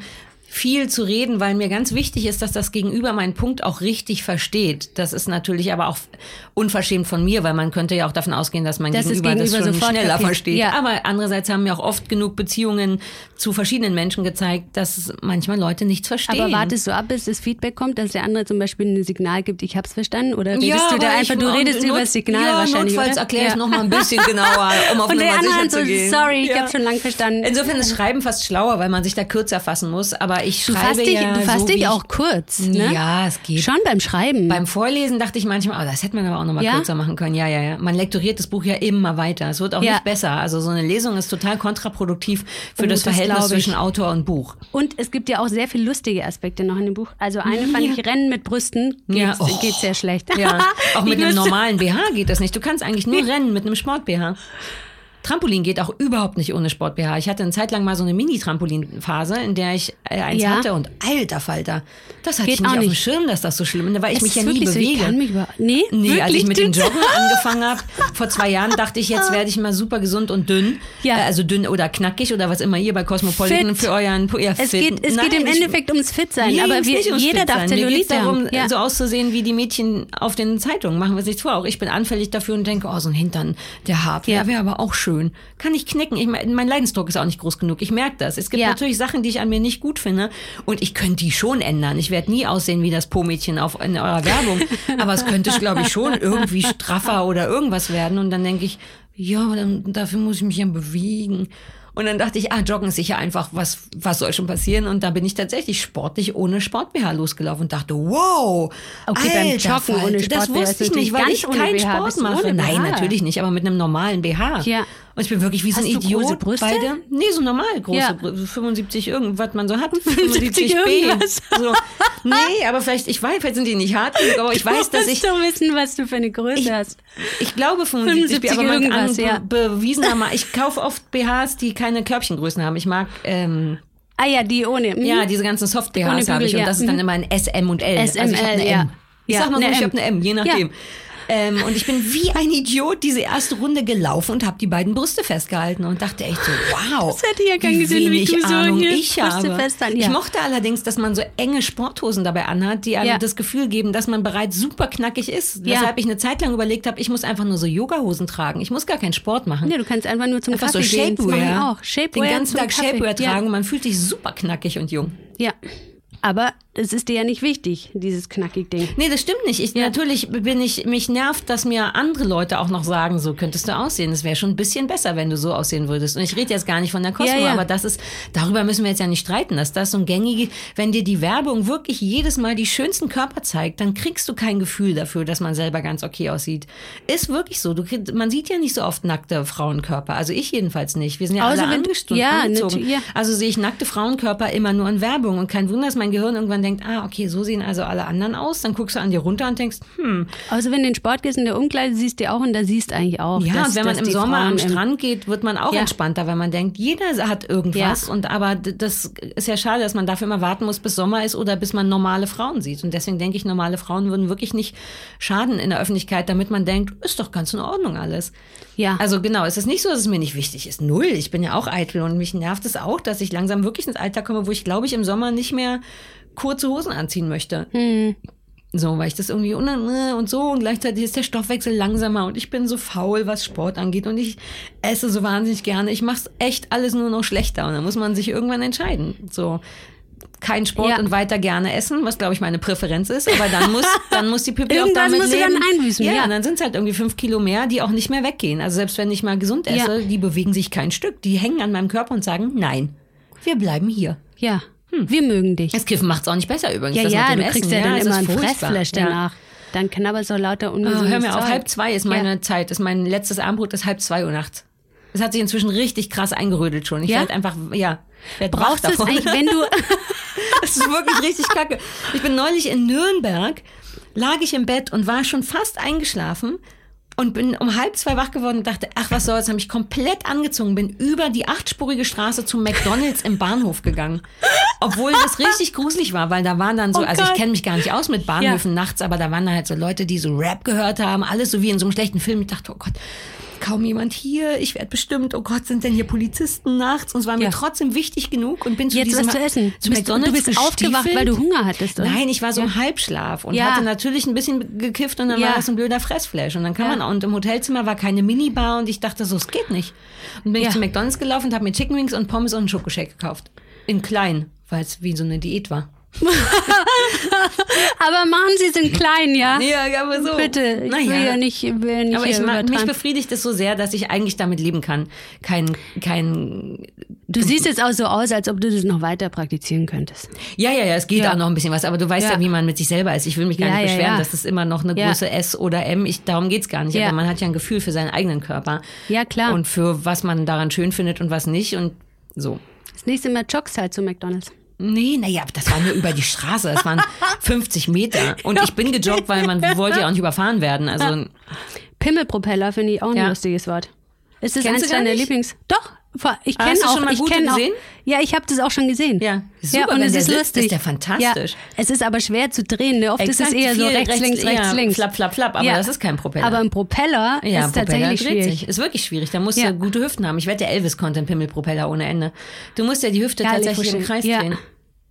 viel zu reden, weil mir ganz wichtig ist, dass das Gegenüber meinen Punkt auch richtig versteht. Das ist natürlich aber auch unverschämt von mir, weil man könnte ja auch davon ausgehen, dass mein das Gegenüber das, Gegenüber schon sofort schneller kapiert. versteht. Ja. Aber andererseits haben mir auch oft genug Beziehungen zu verschiedenen Menschen gezeigt, dass manchmal Leute nichts verstehen. Aber wartest du ab, bis das Feedback kommt, dass der andere zum Beispiel ein Signal gibt, ich hab's verstanden? Oder redest du da einfach, ich- du redest über das Signal ja, wahrscheinlich, notfalls oder? erklär es Ja. noch mal ein bisschen *laughs* genauer, um auf Und Nummer sicher zu gehen. sorry, ich Ja. hab schon lang verstanden. Insofern ist Schreiben fast schlauer, weil man sich da kürzer fassen muss. Aber ich du schreibe fasst dich, ja du fasst so, dich auch kurz, ne? Ja, es geht. Schon beim Schreiben. Beim Vorlesen dachte ich manchmal, oh, das hätte man aber auch noch mal Ja? kürzer machen können. Ja, ja, ja. Man lektoriert das Buch ja immer weiter. Es wird auch Ja. nicht besser. Also so eine Lesung ist total kontraproduktiv für Oh, das das Verhältnis zwischen Autor und Buch. Und es gibt ja auch sehr viele lustige Aspekte noch in dem Buch. Also eine fand ich, Rennen mit Brüsten geht, Ja. Oh. geht sehr schlecht. Ja, *laughs* auch mit einem normalen BH geht das nicht. Du kannst eigentlich nur rennen mit einem Sport-BH. Trampolin geht auch überhaupt nicht ohne Sport-BH. Ich hatte eine Zeit lang mal so eine Mini-Trampolin-Phase, in der ich äh, eins Ja. hatte und alter Falter. Das hatte Geht ich nicht auch auf dem nicht. Schirm, dass das so schlimm ist, weil ich Es mich ja nie wirklich so, ich bewege. kann mich über- nee, Nee, als ich mit dem? *laughs* Joggen angefangen habe, vor zwei Jahren dachte ich, jetzt werde ich mal super gesund und dünn. Ja. Äh, Also dünn oder knackig oder was immer ihr bei Cosmopolitan Fit. für euren ja, Es fit. geht, es geht Nein, im ich- Endeffekt ums Fit-Sein, mir aber wir, nicht jeder darf Zellulite darum. Ja. so auszusehen wie die Mädchen auf den Zeitungen. Machen wir uns nichts vor. Auch ich bin anfällig dafür und denke, oh, so ein Hintern, der hart, Ja. der wäre aber auch schön. Kann ich knicken. Ich, mein Leidensdruck ist auch nicht groß genug. Ich merke das. Es gibt Ja. natürlich Sachen, die ich an mir nicht gut finde und ich könnte die schon ändern. Ich werde nie aussehen wie das Po-Mädchen auf in eurer Werbung, *laughs* aber es könnte, glaube ich, schon irgendwie straffer oder irgendwas werden und dann denke ich, ja, dann, dafür muss ich mich ja bewegen. Und dann dachte ich, ah, Joggen ist sicher einfach, was, was soll schon passieren? Und da bin ich tatsächlich sportlich ohne Sport-BH losgelaufen und dachte, wow, Okay, beim Joggen ohne Falter, das wusste ich nicht, weil ich keinen BH. Sport mache. Nein, natürlich nicht, aber mit einem normalen BH. Ja. Und ich bin wirklich wie so ein du Idiot. große Brüste? Beide. Nee, so normal große Ja. Brüste. 75 irgendwas man so hat. 75 75 B. So. Nee, aber vielleicht, ich weiß, vielleicht sind die nicht hart genug, aber ich *laughs* weiß, dass du ich, doch wissen, was du für eine Größe ich, hast. ich glaube 75 B, 75 aber man kann irgendwas, ja. be bewiesenermaßen, ich kaufe oft BHs, die keine Körbchengrößen haben. Ich mag, ähm, Ah ja, die ohne. Mhm. ja, diese ganzen Soft-BHs Bügel, habe ich und ja. das ist dann Mhm. immer ein SM und L. also ich habe SML, eine ja. M. Ich Ja, sag mal so, ich M. habe eine M, je nachdem. Ja. Ähm, und ich bin wie ein Idiot diese erste Runde gelaufen und habe die beiden Brüste festgehalten und dachte echt so, wow. Das hätte ich ja gern gesehen, wie du so Ahnung hier ich Brüste habe. festhalten, ja. Ich mochte allerdings, dass man so enge Sporthosen dabei anhat, die einem Ja. das Gefühl geben, dass man bereits super knackig ist. Ja. Weshalb ich eine Zeit lang überlegt habe, ich muss einfach nur so Yogahosen tragen. Ich muss gar keinen Sport machen. Nee, du kannst einfach nur zum Einfach so Kaffee gehen. Das Shapewear. auch. Shapewear Den ganzen Tag Kaffee. Shapewear tragen und man fühlt sich super knackig und jung. Ja. Aber es ist dir ja nicht wichtig, dieses knackig Ding. Nee, das stimmt nicht. Ich, Natürlich bin ich, mich nervt, dass mir andere Leute auch noch sagen, so könntest du aussehen. Es wäre schon ein bisschen besser, wenn du so aussehen würdest. Und ich rede jetzt gar nicht von der Cosmo, Ja, ja. aber das ist, darüber müssen wir jetzt ja nicht streiten, dass das so ein gängige, wenn dir die Werbung wirklich jedes Mal die schönsten Körper zeigt, dann kriegst du kein Gefühl dafür, dass man selber ganz okay aussieht. Ist wirklich so. Du man sieht ja nicht so oft nackte Frauenkörper. Also ich jedenfalls nicht. Wir sind ja Außer alle angestunden, ja, angezogen. ja. Also sehe ich nackte Frauenkörper immer nur in Werbung. Und kein Wunder, dass mein Gehirn irgendwann denkt, ah, okay, so sehen also alle anderen aus. Dann guckst du an dir runter und denkst, hm, Außer wenn du in den Sport gehst, in der Umkleide siehst du auch und da siehst eigentlich auch. ja, dass, und wenn man im Sommer Frauen am Strand geht, wird man auch Ja. entspannter, weil man denkt, jeder hat irgendwas. Ja. Und aber das ist ja schade, dass man dafür immer warten muss, bis Sommer ist oder bis man normale Frauen sieht. Und deswegen denke ich, normale Frauen würden wirklich nicht schaden in der Öffentlichkeit, damit man denkt, ist doch ganz in Ordnung alles. Ja. Also genau, es ist nicht so, dass es mir nicht wichtig ist. Null. Ich bin ja auch eitel und mich nervt es auch, dass ich langsam wirklich ins Alter komme, wo ich glaube ich im Sommer nicht mehr kurze Hosen anziehen möchte. Hm. So, weil ich das irgendwie un und so und gleichzeitig ist der Stoffwechsel langsamer und ich bin so faul, was Sport angeht und ich esse so wahnsinnig gerne. Ich mache echt alles nur noch schlechter und dann muss man sich irgendwann entscheiden. So kein Sport Ja. und weiter gerne essen, was glaube ich meine Präferenz ist, aber dann muss *laughs* dann muss die Pipi auch damit musst du leben. dann einbüßen, ja, ja. und dann sind es halt irgendwie fünf Kilo mehr, die auch nicht mehr weggehen. Also selbst wenn ich mal gesund esse, Ja. die bewegen sich kein Stück, die hängen an meinem Körper und sagen, nein, wir bleiben hier. Ja. Wir mögen dich. Das Kiffen macht's auch nicht besser übrigens. Ja, ja, du dem kriegst Essen. ja dann immer ein Ja. danach. Dann knabberst du auch lauter Oh, ungesundes hör mir auf, halb zwei ist meine. Zeit, ist mein letztes Abendbrot, ist halb zwei Uhr nachts. Es hat sich inzwischen richtig krass eingerödelt schon. Ich Ja? werde einfach, ja, werd Brauchst du es davon. eigentlich, wenn du... *laughs* Das ist wirklich richtig kacke. Ich bin neulich in Nürnberg, lag ich im Bett und war schon fast eingeschlafen und bin um halb zwei wach geworden und dachte, ach was soll's, habe mich komplett angezogen, bin über die achtspurige Straße zum McDonalds im Bahnhof gegangen. Obwohl das richtig gruselig war, weil da waren dann so, Oh also ich kenne mich gar nicht aus mit Bahnhöfen nachts, aber da waren dann halt so Leute, die so Rap gehört haben, alles so wie in so einem schlechten Film. Ich dachte, oh Gott, kaum jemand hier, ich werde bestimmt, oh Gott, sind denn hier Polizisten nachts? Und es war mir Ja. trotzdem wichtig genug und bin zu Jetzt diesem was zu essen. zu Bist, du McDonald's bist aufgewacht, weil du Hunger hattest, oder? Nein, ich war so im Halbschlaf und Ja. hatte natürlich ein bisschen gekifft und dann Ja. war das ein blöder Fressflash. Und dann kann Ja. man, und im Hotelzimmer war keine Minibar und ich dachte so, es geht nicht. Und bin Ja. ich zu McDonalds gelaufen und habe mir Chicken Wings und Pommes und einen Schokoshake gekauft. In klein, weil es wie so eine Diät war. *laughs* Aber machen Sie es in klein, ja? Ja, aber so. Bitte, ich will ja nicht, will nicht Aber ich, hier mag- mich befriedigt es so sehr, dass ich eigentlich damit leben kann. Kein, kein, Du siehst jetzt auch so aus, als ob du das noch weiter praktizieren könntest. ja, ja, ja, es geht Ja. auch noch ein bisschen was, aber du weißt ja, Ja. wie man mit sich selber ist. Ich will mich gar nicht ja, beschweren, dass das immer noch eine. Größe S oder M, ich, darum geht's gar nicht, Ja. aber man hat ja ein Gefühl für seinen eigenen Körper. Ja, klar. Und für was man daran schön findet und was nicht und so. Das nächste Mal joggst halt zu McDonalds. Nee, naja, das war nur über die Straße. Das waren *laughs* 50 Meter. Und ich bin gejoggt, weil man wollte ja auch nicht überfahren werden. Also, Pimmelpropeller finde ich auch ein Ja. lustiges Wort. Ist Kennst eins deiner? Lieblings? Doch, ich Hast kenne auch. schon mal ich gute kenn auch. Ja, ich habe das auch schon gesehen. Ja, super, ja, und es ist lustig. ist der fantastisch. Ja, es ist aber schwer zu drehen. Ne? Oft ist Exakt, es eher so viel rechts, links, rechts, ja, links. Flapp, flapp, flapp. Aber Ja. das ist kein Propeller. Aber ein Propeller ja, ist Propeller tatsächlich schwierig. sich. Ist wirklich schwierig. Da musst Ja. du gute Hüften haben. Ich wette, Elvis konnte einen Pimmelpropeller ohne Ende. Du musst ja die Hüfte Herrlich tatsächlich im Kreis drehen.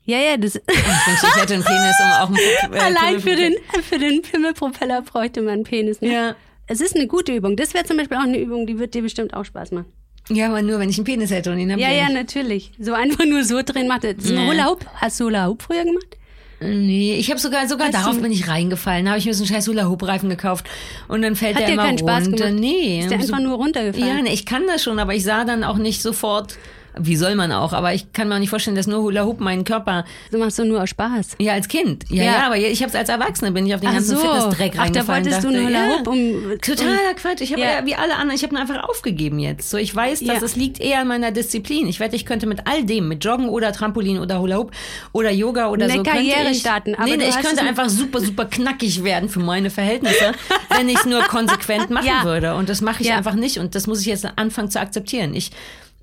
Ja, ja, ja das Ich wünschte, ich hätte einen *laughs* Penis, um auch einen äh, allein für den, Pimmelpropeller- für den Pimmelpropeller bräuchte man einen Penis. Ne? Ja. Es ist eine gute Übung. Das wäre zum Beispiel auch eine Übung, die wird dir bestimmt auch Spaß machen. Ja, aber nur, wenn ich einen Penis hätte und ihn hab Ja, ja, natürlich. So einfach nur so drehen macht das. Nee. Hula Hoop. Hast du Hula Hoop früher gemacht? Nee, ich habe sogar sogar Hast darauf du- bin ich reingefallen. Habe ich mir so einen scheiß Hula Hoop Reifen gekauft und dann fällt Hat der dir immer keinen Spaß runter. gemacht? Nee, Ist der so- einfach nur runtergefallen? Ja, nee, ich kann das schon, aber ich sah dann auch nicht sofort, wie soll man auch, aber ich kann mir auch nicht vorstellen, dass nur Hula Hoop meinen Körper Du machst doch nur aus Spaß. ja, als Kind. Ja, Ja. ja, aber ich habe es als Erwachsene, bin ich auf den Ach ganzen so. Fitnessdreck Ach, da wolltest du dachte, einen Hula ja. Hoop um- Totaler Quatsch. Ich habe Ja. ja. wie alle anderen, ich habe einfach aufgegeben jetzt. So, ich weiß, dass Ja. es liegt eher an meiner Disziplin. Ich wette, ich könnte mit all dem, mit Joggen oder Trampolin oder Hula Hoop oder Yoga oder Eine so, Karriere ich, starten, aber nee, du nee, ich könnte einfach super, super knackig werden für meine Verhältnisse, *laughs* wenn ich es nur konsequent machen Ja. würde. Und das mache ich Ja. einfach nicht. Und das muss ich jetzt anfangen zu akzeptieren. Ich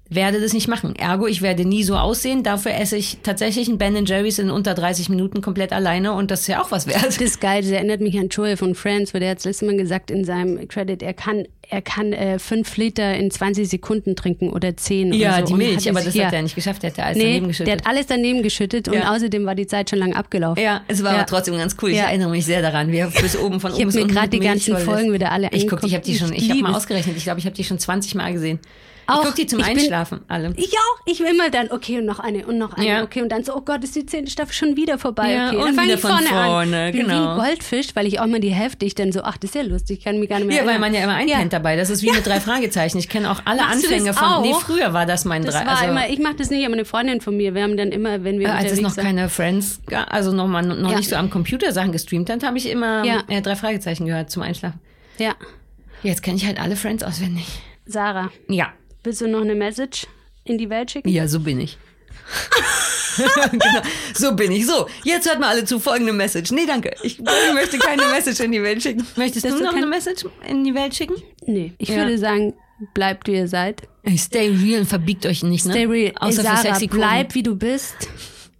werde das nicht machen. Ergo, ich werde nie so aussehen. Dafür esse ich tatsächlich ein Ben Jerry's in unter 30 Minuten komplett alleine und das ist ja auch was wert. Das ist geil, das erinnert mich an Joel von Friends, wo der hat das letzte Mal gesagt in seinem Credit, er kann, er kann äh, fünf Liter in 20 Sekunden trinken oder zehn Ja, oder so. die Und Milch, aber das ja. hat er nicht geschafft. Der hat alles Nee, daneben der geschüttet. hat alles daneben geschüttet und Ja. außerdem war die Zeit schon lang abgelaufen. Ja, es war Ja. aber trotzdem ganz cool. Ich Ja. erinnere mich sehr daran, wie er bis oben von Ich oben hab bis mir mit die ganzen. Folgen wieder alle Ich guck, ich habe die schon, Ich ich habe mal ausgerechnet, ich glaube, ich habe die schon 20 Mal gesehen. Auch, ich gucke die zum ich bin- Einschlafen, alle. Ich auch. Ich will immer dann, okay, und noch eine und noch eine, Ja. okay, und dann so, oh Gott, ist die zehnte Staffel schon wieder vorbei. Ja, okay, und dann fang wieder ich vorne, vorne, an. Bin wie genau. ein Goldfisch, weil ich auch mal die Hälfte, ich dann so, ach, das ist ja lustig, ich kann mich gar nicht mehr Ja, weil erinnern. man ja immer einpennt Ja. dabei. Das ist wie mit drei Fragezeichen. Ich kenne auch alle Machst Anfänge von. auch? Nee, früher war das mein Das drei. war also, immer, ich mache das nicht, aber eine Freundin von mir, wir haben dann immer, wenn wir äh, als es noch waren- keine Friends, ga- also noch mal noch Ja. nicht so am Computer Sachen gestreamt hat, habe ich immer Ja. äh, drei Fragezeichen gehört zum Einschlafen. Ja, Jetzt kenne ich halt alle Friends auswendig. Sarah, Ja, willst du noch eine Message in die Welt schicken? Ja, so bin ich. *laughs* genau, so bin ich. So, jetzt hört mal alle zu folgende Message. Nee, danke. Ich möchte keine Message in die Welt schicken. Möchtest Dass du noch kein- eine Message in die Welt schicken? Nee, ich Ja. würde sagen, bleibt wie ihr seid. Stay real und verbiegt euch nicht, ne? Stay real. Ey, Außer für Sarah, sexy Kurven. bleib wie du bist.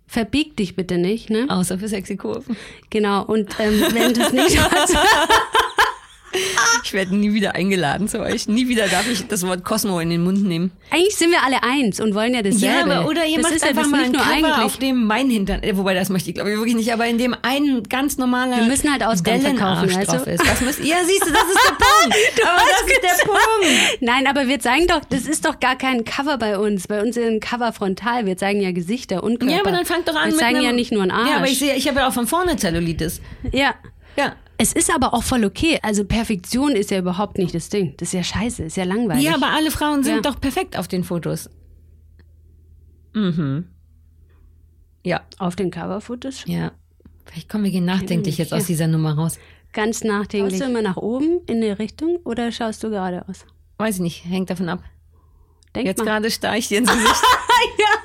Verbieg dich bitte nicht, ne? Außer für sexy Kurven. Genau, und ähm, wenn du es nicht *laughs* machst, Ich werde nie wieder eingeladen zu euch. Nie wieder darf ich das Wort Cosmo in den Mund nehmen. eigentlich sind wir alle eins und wollen ja dasselbe. Ja, aber oder ihr das macht ist ja einfach das mal nicht ein nur Cover eigentlich. auf dem mein Hintern. Wobei, das möchte ich glaube ich wirklich nicht. Aber in dem ein ganz normaler Wir müssen halt Ausgaben verkaufen, du? drauf ist. Das müsst, ja, siehst du, das ist der *laughs* Punkt. aber das ist der Punkt. Nein, aber wir zeigen doch, das ist doch gar kein Cover bei uns. Bei uns ist ein Cover frontal. Wir zeigen ja Gesichter und Körper. Ja, aber dann fangt doch an Wir mit zeigen einem, ja nicht nur einen Arsch. Ja, aber ich sehe, ich habe ja auch von vorne Zellulitis. ja. Ja. Es ist aber auch voll okay. Also Perfektion ist ja überhaupt nicht das Ding. Das ist ja scheiße, ist ja langweilig. Ja, aber alle Frauen sind Ja. doch perfekt auf den Fotos. Mhm. Ja, Auf den Coverfotos ja. Vielleicht kommen wir gehen nachdenklich jetzt Ja. aus dieser Nummer raus. ganz nachdenklich. Schaust du immer nach oben in eine Richtung oder schaust du geradeaus? Weiß ich nicht, hängt davon ab. Denk Jetzt mal. gerade starr ich dir ins Gesicht. *laughs*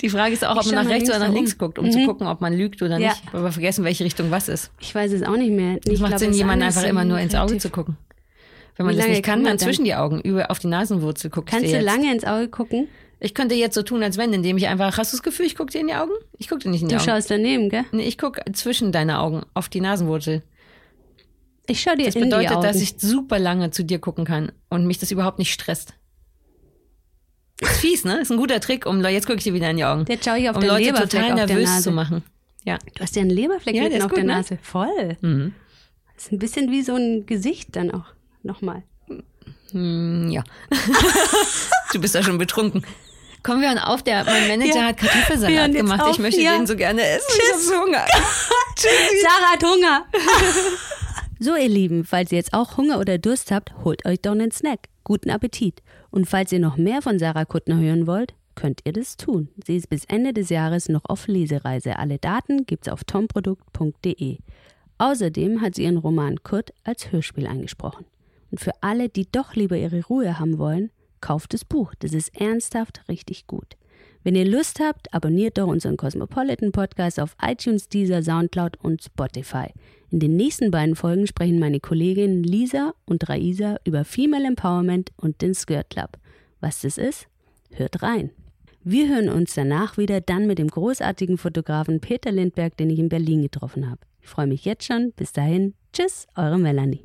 Die Frage ist auch, ob Ich man nach rechts oder nach links oben. guckt, um zu gucken, ob man lügt oder Ja. nicht. Aber vergessen, welche Richtung was ist. Ich weiß es auch nicht mehr. Ich macht glaube, Sinn, jemanden einfach immer nur ins Auge zu gucken. Wenn man das nicht kann, dann zwischen die Augen, über auf die Nasenwurzel guckst Kannst du du lange ins Auge gucken? Ich könnte jetzt so tun, als wenn, indem ich einfach, hast du das Gefühl, ich gucke dir in die Augen? Ich gucke dir nicht in die Du Augen. schaust daneben, gell? Nee, ich gucke zwischen deine Augen auf die Nasenwurzel. Ich schau dir Das in die bedeutet, Augen. dass ich super lange zu dir gucken kann und mich das überhaupt nicht stresst. Ist fies, ne? Ist ein guter Trick, um jetzt gucke ich dir wieder in die Augen. Jetzt schau ich auf um den Leute Leberfleck total auf der nervös Nase. zu machen. Ja. Du hast ja einen Leberfleck Ja, der auf gut, der ne? Nase. Voll. Mhm. Das ist ein bisschen wie so ein Gesicht dann auch. Nochmal. Hm, ja. *laughs* du bist da schon betrunken. Kommen wir an auf, der, mein Manager Ja. hat Kartoffelsalat gemacht. auf, ich möchte ja. den so gerne essen. Ich hab so Hunger. *laughs* Sarah hat Hunger. *laughs* so, ihr Lieben, falls ihr jetzt auch Hunger oder Durst habt, holt euch doch einen Snack. Guten Appetit. Und falls ihr noch mehr von Sarah Kuttner hören wollt, könnt ihr das tun. Sie ist bis Ende des Jahres noch auf Lesereise. Alle Daten gibt's auf tomprodukt.de. Außerdem hat sie ihren Roman Kurt als Hörspiel eingesprochen. Und für alle, die doch lieber ihre Ruhe haben wollen, kauft das Buch. Das ist ernsthaft richtig gut. Wenn ihr Lust habt, abonniert doch unseren Cosmopolitan Podcast auf iTunes, Deezer, Soundcloud und Spotify. In den nächsten beiden Folgen sprechen meine Kolleginnen Lisa und Raisa über Female Empowerment und den Skirt Club. Was das ist? Hört rein. Wir hören uns danach wieder, dann mit dem großartigen Fotografen Peter Lindberg, den ich in Berlin getroffen habe. Ich freue mich jetzt schon. Bis dahin. Tschüss, eure Melanie.